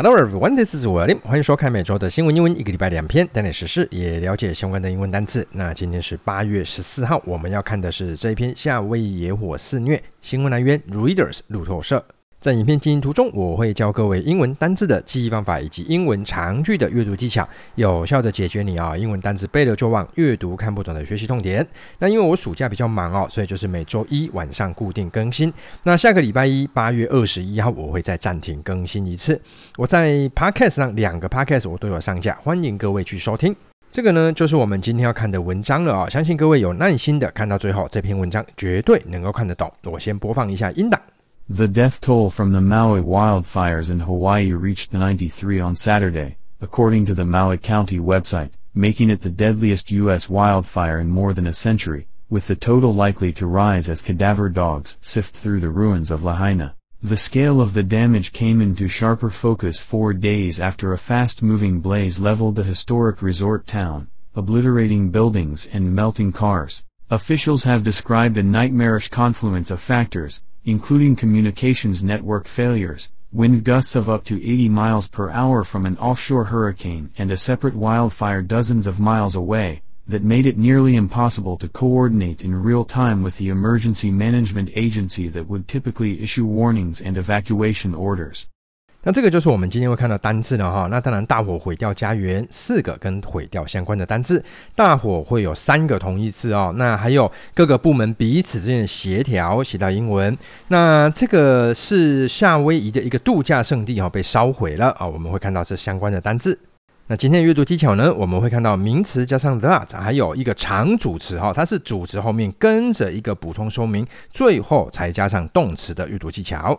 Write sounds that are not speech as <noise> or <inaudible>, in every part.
Hello everyone, this is William。欢迎收看每周的新闻英文，一个礼拜两篇，带点时事，也了解相关的英文单词。那今天是八月十四号，我们要看的是这一篇夏威夷野火肆虐，新闻来源 Reuters 路透社。在影片进行途中，我会教各位英文单字的记忆方法以及英文长句的阅读技巧，有效的解决你啊英文单字背了就忘、阅读看不懂的学习痛点。那因为我暑假比较忙哦，所以就是每周一晚上固定更新。那下个礼拜一八月二十一号我会再暂停更新一次。我在 Podcast 上两个 Podcast 我都有上架，欢迎各位去收听。这个呢就是我们今天要看的文章了啊，相信各位有耐心的看到最后，这篇文章绝对能够看得懂。我先播放一下音档。The death toll from the Maui wildfires in Hawaii reached 93 on Saturday, according to the Maui County website, making it the deadliest U.S. wildfire in more than a century, with the total likely to rise as cadaver dogs sift through the ruins of Lahaina. The scale of the damage came into sharper focus four days after a fast-moving blaze leveled the historic resort town, obliterating buildings and melting cars. Officials have described a nightmarish confluence of factors, including communications network failures, wind gusts of up to 80 miles per hour from an offshore hurricane and a separate wildfire dozens of miles away, that made it nearly impossible to coordinate in real time with the emergency management agency that would typically issue warnings and evacuation orders. 那这个就是我们今天会看到单字了哈。那当然，大火毁掉家园，四个跟毁掉相关的单字。大火会有三个同义字哦。那还有各个部门彼此之间的协调，写到英文。那这个是夏威夷的一个度假胜地哈，被烧毁了啊。我们会看到这相关的单字。那今天的阅读技巧呢，我们会看到名词加上 that，还有一个长主词哈，它是主词后面跟着一个补充说明，最后才加上动词的阅读技巧。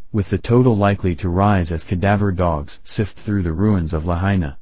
With the total likely to rise as cadaver dogs sift through the ruins of Lahaina。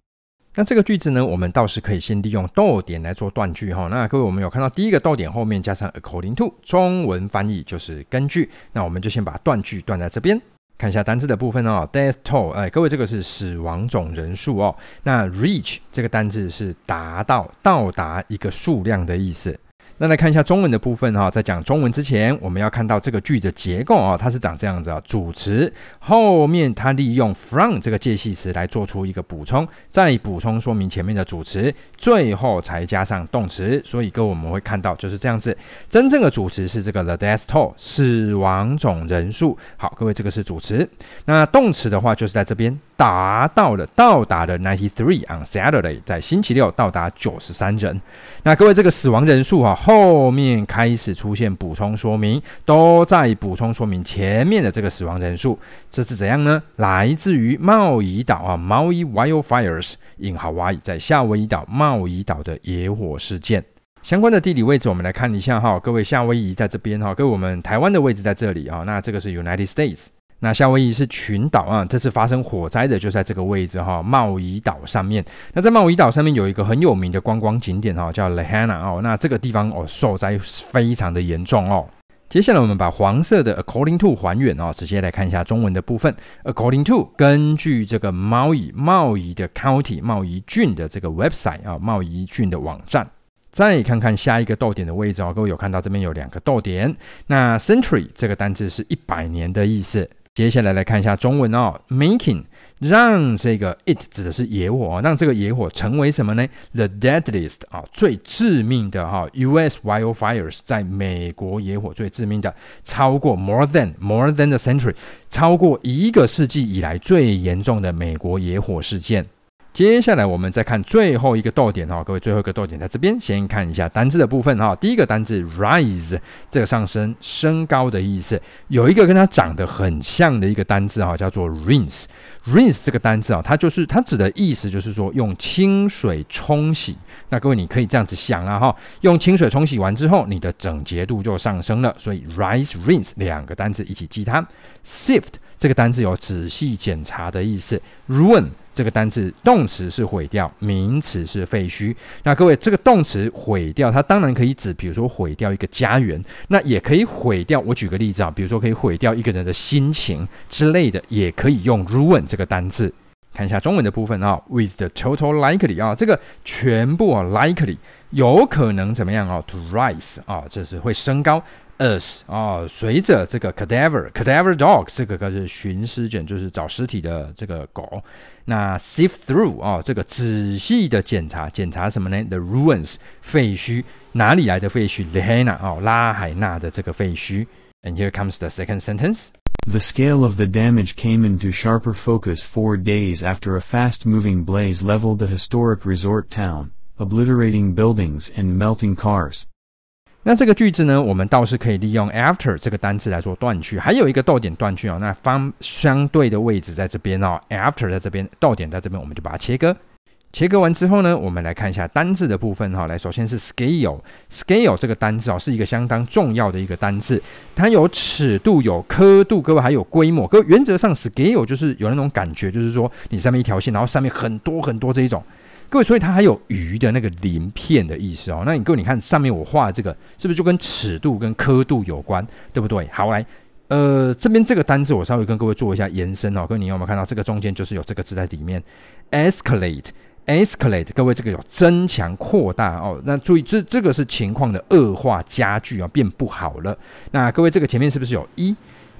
那这个句子呢，我们倒是可以先利用逗点来做断句哈。那各位，我们有看到第一个逗点后面加上 according to，中文翻译就是根据。那我们就先把断句断在这边，看一下单字的部分哦。Death toll，哎，各位，这个是死亡总人数哦。那 reach 这个单字是达到、到达一个数量的意思。那来看一下中文的部分哈，在讲中文之前，我们要看到这个句子结构啊，它是长这样子啊，主词后面它利用 from 这个介系词来做出一个补充，再补充说明前面的主词，最后才加上动词，所以各位我们会看到就是这样子，真正的主词是这个 the death toll 死亡总人数。好，各位这个是主词，那动词的话就是在这边。达到了，到达了 ninety three on Saturday，在星期六到达九十三人。那各位，这个死亡人数哈，后面开始出现补充说明，都在补充说明前面的这个死亡人数。这是怎样呢？来自于茂宜岛啊，Maui wildfires in Hawaii，在夏威夷岛茂宜岛的野火事件。相关的地理位置，我们来看一下哈。各位，夏威夷在这边哈，各位我们台湾的位置在这里啊。那这个是 United States。那夏威夷是群岛啊，这次发生火灾的就在这个位置哈，茂宜岛上面。那在茂宜岛上面有一个很有名的观光景点哈，叫 Lahana 哦。那这个地方哦，受灾非常的严重哦。接下来我们把黄色的 according to 还原哦，直接来看一下中文的部分。according to 根据这个茂宜茂宜的 county 茂宜郡的这个 website 啊，茂宜郡的网站。再看看下一个逗点的位置哦，各位有看到这边有两个逗点。那 century 这个单字是一百年的意思。接下来来看一下中文哦，making 让这个 it 指的是野火，让这个野火成为什么呢？The deadliest 啊，最致命的哈，U.S. wildfires 在美国野火最致命的，超过 more than more than a century，超过一个世纪以来最严重的美国野火事件。接下来我们再看最后一个逗点哈，各位最后一个逗点在这边，先看一下单字的部分哈。第一个单字 rise，这个上升、升高的意思，有一个跟它长得很像的一个单字哈，叫做 rinse。rinse 这个单字啊，它就是它指的意思就是说用清水冲洗。那各位你可以这样子想啊哈，用清水冲洗完之后，你的整洁度就上升了。所以 rise、rinse 两个单字一起记它。sift 这个单字有仔细检查的意思。ruin 这个单字动词是毁掉，名词是废墟。那各位，这个动词毁掉，它当然可以指，比如说毁掉一个家园，那也可以毁掉。我举个例子啊，比如说可以毁掉一个人的心情之类的，也可以用 ruin 这个单字。看一下中文的部分啊，with the total likely 啊，这个全部啊 likely 有可能怎么样啊？to rise 啊，这是会升高。as 啊，随着这个 cadaver cadaver dog 这个可是寻尸犬，就是找尸体的这个狗。那 sift through 啊，这个仔细的检查，检查什么呢？The ruins 废墟，哪里来的废墟？Lahaina 哦，拉海纳的这个废墟。And here comes the second sentence. The scale of the damage came into sharper focus four days after a fast-moving blaze leveled the historic resort town, obliterating buildings and melting cars. 那这个句子呢，我们倒是可以利用 after 这个单词来做断句，还有一个逗点断句哦。那方相对的位置在这边哦，after 在这边，逗点在这边，我们就把它切割。切割完之后呢，我们来看一下单字的部分哈。来，首先是 scale，scale 这个单字哦，是一个相当重要的一个单字，它有尺度、有刻度，各位还有规模。各原则上 scale 就是有那种感觉，就是说你上面一条线，然后上面很多很多这一种。各位，所以它还有鱼的那个鳞片的意思哦。那你各位，你看上面我画的这个，是不是就跟尺度跟刻度有关，对不对？好，来，呃，这边这个单字我稍微跟各位做一下延伸哦。各位，你有没有看到这个中间就是有这个字在里面？escalate，escalate，各位这个有增强、扩大哦。那注意，这这个是情况的恶化、加剧啊，变不好了。那各位，这个前面是不是有一？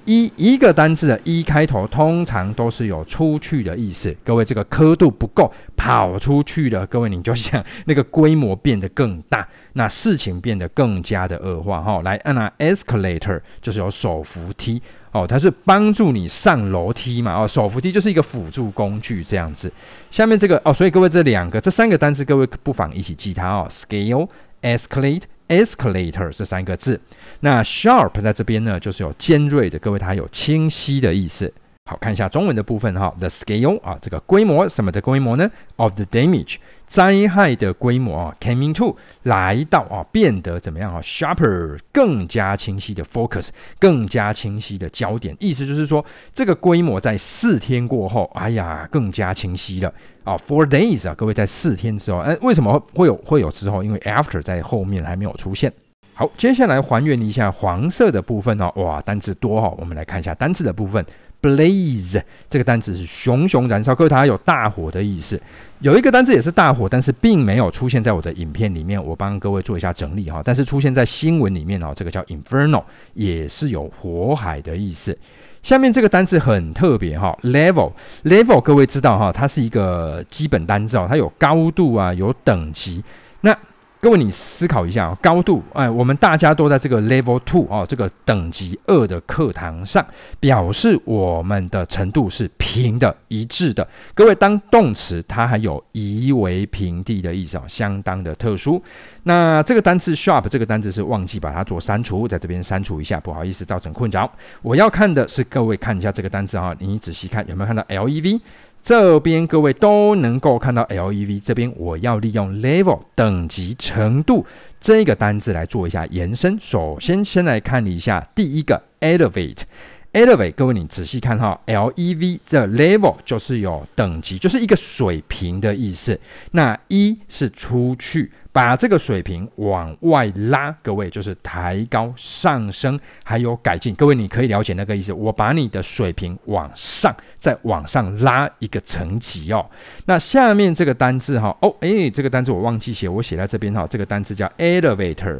一一个单字的一开头，通常都是有出去的意思。各位，这个刻度不够，跑出去了。各位，你就想 <laughs> 那个规模变得更大，那事情变得更加的恶化。哈，来，按那 escalator 就是有手扶梯哦，它是帮助你上楼梯嘛。哦，手扶梯就是一个辅助工具这样子。下面这个哦，所以各位这两个这三个单字，各位不妨一起记它哦：scale、escalate。Escalator 这三个字，那 sharp 在这边呢，就是有尖锐的，各位它有清晰的意思。好，看一下中文的部分哈，the scale 啊，这个规模什么的规模呢？of the damage 灾害的规模啊，came into 来到啊，变得怎么样啊？sharper 更加清晰的 focus，更加清晰的焦点，意思就是说这个规模在四天过后，哎呀，更加清晰了啊。Four days 啊，各位在四天之后，哎，为什么会有会有之后？因为 after 在后面还没有出现。好，接下来还原一下黄色的部分哦，哇，单字多哈，我们来看一下单字的部分。Blaze 这个单词是熊熊燃烧，各位它有大火的意思。有一个单词也是大火，但是并没有出现在我的影片里面，我帮各位做一下整理哈。但是出现在新闻里面哦，这个叫 Inferno，也是有火海的意思。下面这个单词很特别哈，Level，Level 各位知道哈，它是一个基本单字哦，它有高度啊，有等级。那各位，你思考一下啊，高度，哎，我们大家都在这个 level two 哦，这个等级二的课堂上，表示我们的程度是平的、一致的。各位，当动词，它还有夷为平地的意思啊，相当的特殊。那这个单词 sharp 这个单词是忘记把它做删除，在这边删除一下，不好意思造成困扰。我要看的是各位看一下这个单词啊，你仔细看有没有看到 lev。这边各位都能够看到 lev，这边我要利用 level 等级程度这个单字来做一下延伸。首先，先来看一下第一个 elevate Elevate，各位你仔细看哈，lev 这 level 就是有等级，就是一个水平的意思。那一是出去。把这个水平往外拉，各位就是抬高、上升，还有改进。各位，你可以了解那个意思。我把你的水平往上，再往上拉一个层级哦。那下面这个单字哈，哦，诶，这个单字我忘记写，我写在这边哈。这个单字叫 elevator。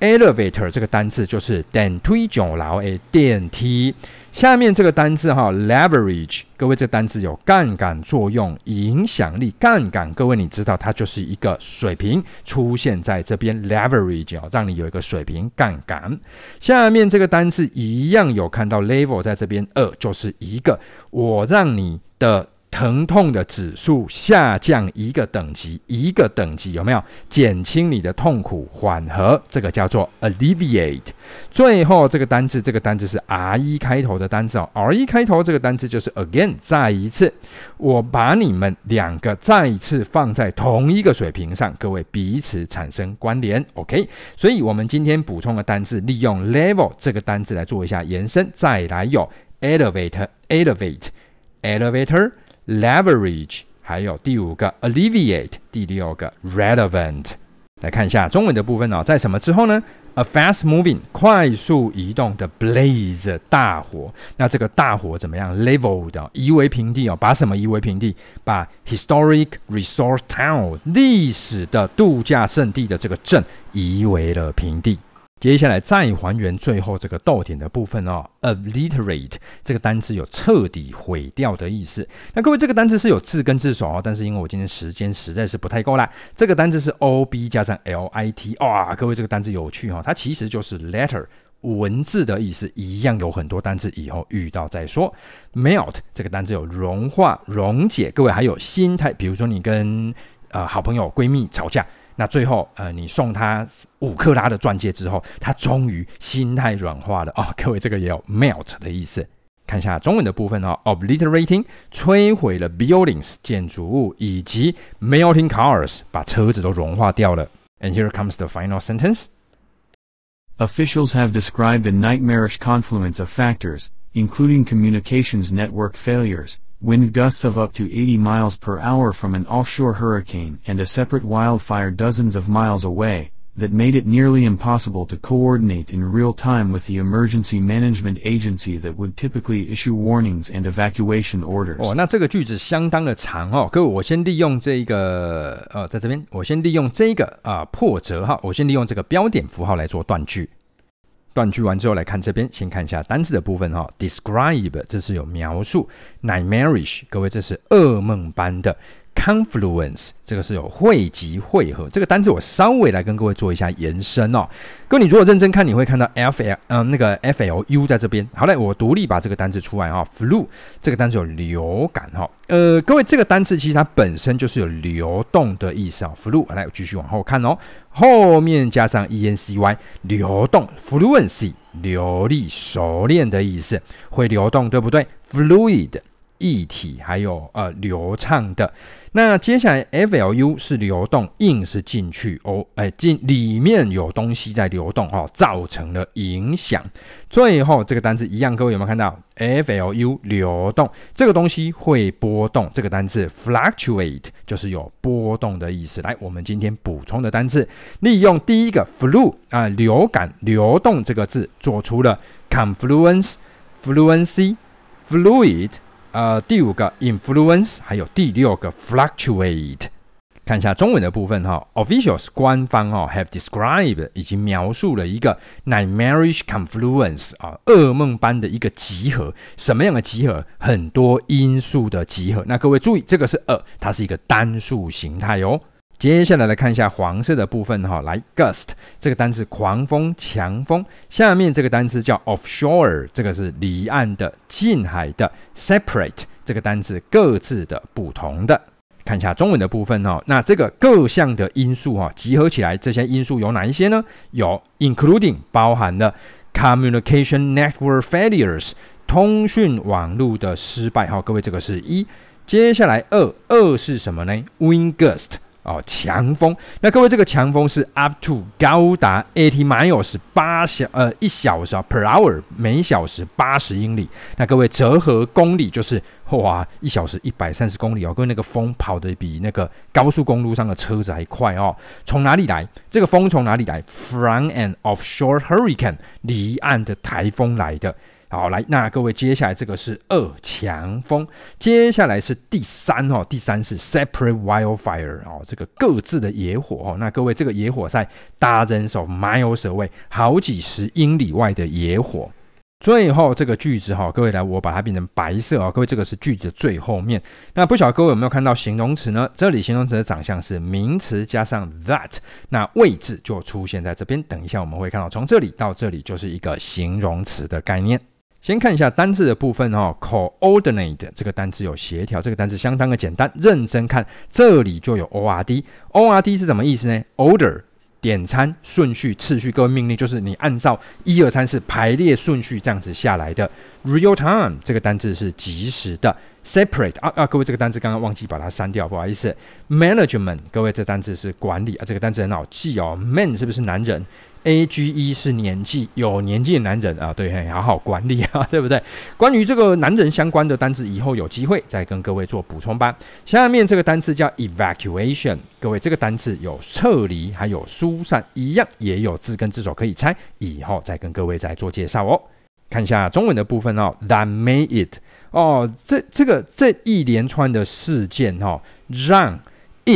Elevator 这个单字就是电梯九楼诶电梯。下面这个单字哈，leverage，各位这个单字有杠杆作用、影响力、杠杆。各位你知道它就是一个水平出现在这边，leverage 哦，让你有一个水平杠杆。下面这个单字一样有看到 level 在这边，二就是一个我让你的。疼痛的指数下降一个等级，一个等级有没有减轻你的痛苦，缓和？这个叫做 alleviate。最后这个单字，这个单字是 r 一开头的单字哦，r 一开头这个单字就是 again，再一次。我把你们两个再一次放在同一个水平上，各位彼此产生关联。OK，所以我们今天补充的单字，利用 level 这个单字来做一下延伸，再来有 elevator，elevate，elevator。Leverage, 还有第五个 alleviate，第六个 relevant。来看一下中文的部分哦，在什么之后呢？A fast moving，快速移动的 blaze，大火。那这个大火怎么样？Leveled，夷为平地哦，把什么夷为平地？把 historic resort town，历史的度假胜地的这个镇夷为了平地。接下来再还原最后这个逗点的部分哦，obliterate 这个单字有彻底毁掉的意思。那各位这个单字是有字根字首哦，但是因为我今天时间实在是不太够啦，这个单字是 o b 加上 l i t，哇，各位这个单字有趣哈、哦，它其实就是 letter 文字的意思，一样有很多单字以后遇到再说。melt 这个单字有融化、溶解，各位还有心态，比如说你跟呃好朋友、闺蜜吵架。那最后，呃，你送他五克拉的钻戒之后，他终于心态软化了哦。各位，这个也有 <laughs> melt 的意思。看一下中文的部分哦，obliterating 摧毁了 buildings 建筑物，以及 melting cars 把车子都融化掉了。And here comes the final sentence. Officials have described a nightmarish confluence of factors, including communications network failures. Wind gusts of up to 80 miles per hour from an offshore hurricane and a separate wildfire dozens of miles away, that made it nearly impossible to coordinate in real time with the emergency management agency that would typically issue warnings and evacuation orders. 哦，那这个句子相当的长哦，各位，我先利用这个呃，在这边，我先利用这个啊、呃、破折号，我先利用这个标点符号来做断句。 断句完之后，来看这边，先看一下单词的部分哈。Describe 这是有描述，nightmarish 各位这是噩梦般的。Confluence 这个是有汇集汇合，这个单字我稍微来跟各位做一下延伸哦。各位你如果认真看，你会看到 F L 嗯、那个 F L U 在这边。好嘞，我独立把这个单字出来哈、哦。Flu 这个单字有流感哈、哦。呃，各位这个单字其实它本身就是有流动的意思啊、哦。Flu 来我继续往后看哦，后面加上 E N C Y 流动，Fluency 流利熟练的意思，会流动对不对？Fluid 液体还有呃流畅的。那接下来，flu 是流动，硬是进去哦，哎，进里面有东西在流动哦，造成了影响。最后这个单字一样，各位有没有看到？flu 流动，这个东西会波动。这个单字 fluctuate 就是有波动的意思。来，我们今天补充的单字，利用第一个 flu 啊，流感、流动这个字，做出了 confluence、fluency、fluid。呃，第五个 influence，还有第六个 fluctuate。看一下中文的部分哈，officials 官方哈 have described 已经描述了一个 nightmarish confluence 啊，噩梦般的一个集合。什么样的集合？很多因素的集合。那各位注意，这个是 a，它是一个单数形态哦。接下来来看一下黄色的部分哈，来 gust 这个单词狂风、强风。下面这个单词叫 offshore，这个是离岸的、近海的。separate 这个单词各自的、不同的。看一下中文的部分哈，那这个各项的因素哈，集合起来，这些因素有哪一些呢？有 including 包含了 communication network failures 通讯网络的失败哈。各位这个是一。接下来二二是什么呢？wind gust。哦，强风。那各位，这个强风是 up to 高达 eighty miles 八小呃一小时 per hour 每小时八十英里。那各位折合公里就是哇一小时一百三十公里哦。各位那个风跑得比那个高速公路上的车子还快哦。从哪里来？这个风从哪里来？From an offshore hurricane 离岸的台风来的。好，来，那各位，接下来这个是二强风，接下来是第三哦，第三是 separate wildfire 哦，这个各自的野火哦，那各位，这个野火在 dozens of miles away 好几十英里外的野火。最后这个句子哈，各位来，我把它变成白色哦，各位，这个是句子的最后面。那不晓得各位有没有看到形容词呢？这里形容词的长相是名词加上 that，那位置就出现在这边。等一下我们会看到，从这里到这里就是一个形容词的概念。先看一下单字的部分哦，coordinate 这个单字有协调，这个单字相当的简单，认真看这里就有 ord，ord 是什么意思呢？order 点餐顺序次序，各位命令就是你按照一二三四排列顺序这样子下来的。real time 这个单字是即时的，separate 啊啊，各位这个单字刚刚忘记把它删掉，不好意思。management 各位这单字是管理啊，这个单字很好记哦，man 是不是男人，age 是年纪，有年纪的男人啊，对，好好管理啊，对不对？关于这个男人相关的单字，以后有机会再跟各位做补充吧。下面这个单词叫 evacuation，各位这个单词有撤离，还有疏散，一样也有字根字首可以猜，以后再跟各位再做介绍哦。看一下中文的部分哦，that made it 哦，这这个这一连串的事件哈、哦，让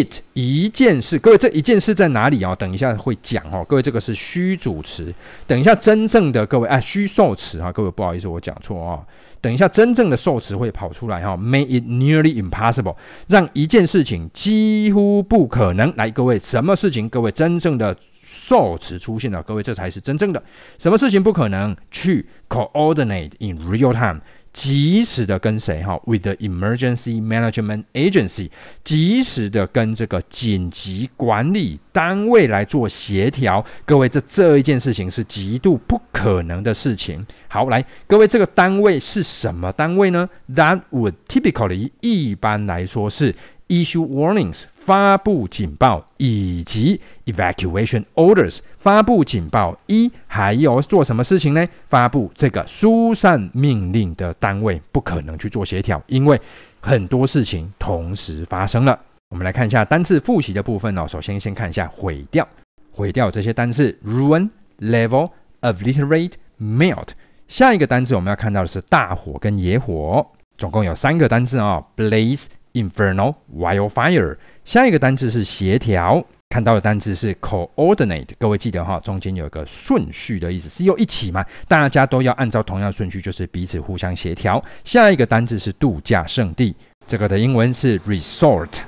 it 一件事，各位这一件事在哪里哦？等一下会讲哦，各位这个是虚主词，等一下真正的各位啊虚受词啊，各位不好意思我讲错哦，等一下真正的受词会跑出来哈、哦、，made it nearly impossible，让一件事情几乎不可能。来，各位什么事情？各位真正的。受词出现了，各位，这才是真正的。什么事情不可能去 coordinate in real time，及时的跟谁哈？With the emergency management agency，及时的跟这个紧急管理单位来做协调。各位，这这一件事情是极度不可能的事情。好，来，各位，这个单位是什么单位呢？That would typically 一般来说是。Issue warnings 发布警报，以及 evacuation orders 发布警报一，还有做什么事情呢？发布这个疏散命令的单位不可能去做协调，因为很多事情同时发生了。我们来看一下单字复习的部分哦。首先先看一下毁掉，毁掉这些单字：ruin、level、obliterate、melt。下一个单字我们要看到的是大火跟野火，总共有三个单字哦：blaze。Inferno wildfire，下一个单字是协调，看到的单字是 coordinate，各位记得哈，中间有个顺序的意思，是又一起嘛，大家都要按照同样顺序，就是彼此互相协调。下一个单字是度假胜地，这个的英文是 resort。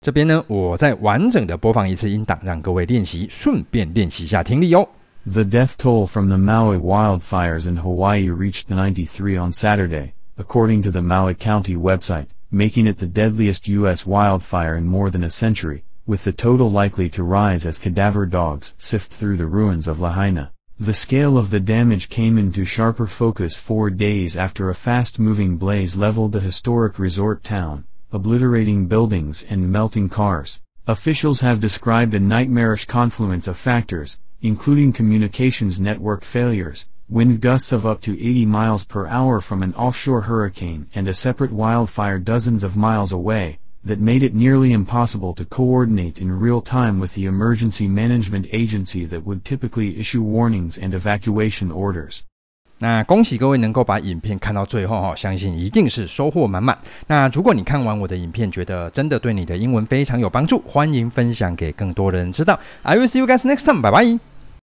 这边呢，我再完整的播放一次音档，让各位练习，顺便练习一下听力哦。The death toll from the Maui wildfires in Hawaii reached 93 on Saturday, according to the Maui County website. Making it the deadliest U.S. wildfire in more than a century, with the total likely to rise as cadaver dogs sift through the ruins of Lahaina. The scale of the damage came into sharper focus four days after a fast-moving blaze leveled the historic resort town, obliterating buildings and melting cars. Officials have described a nightmarish confluence of factors, including communications network failures, wind gusts of up to 80 miles per hour from an offshore hurricane and a separate wildfire dozens of miles away, that made it nearly impossible to coordinate in real time with the emergency management agency that would typically issue warnings and evacuation orders. 那恭喜各位能够把影片看到最后哈，相信一定是收获满满。那如果你看完我的影片，觉得真的对你的英文非常有帮助，欢迎分享给更多的人知道。I will see you guys next time，拜拜。